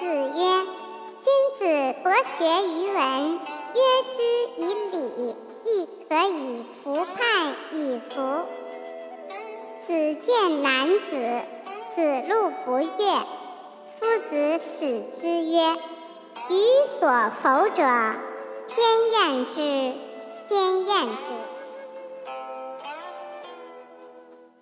子曰，君子博学于文，约之以礼，亦可以服判以服。子见男子，子路不悦，夫子使之曰，予所否者，天厌之，天厌之。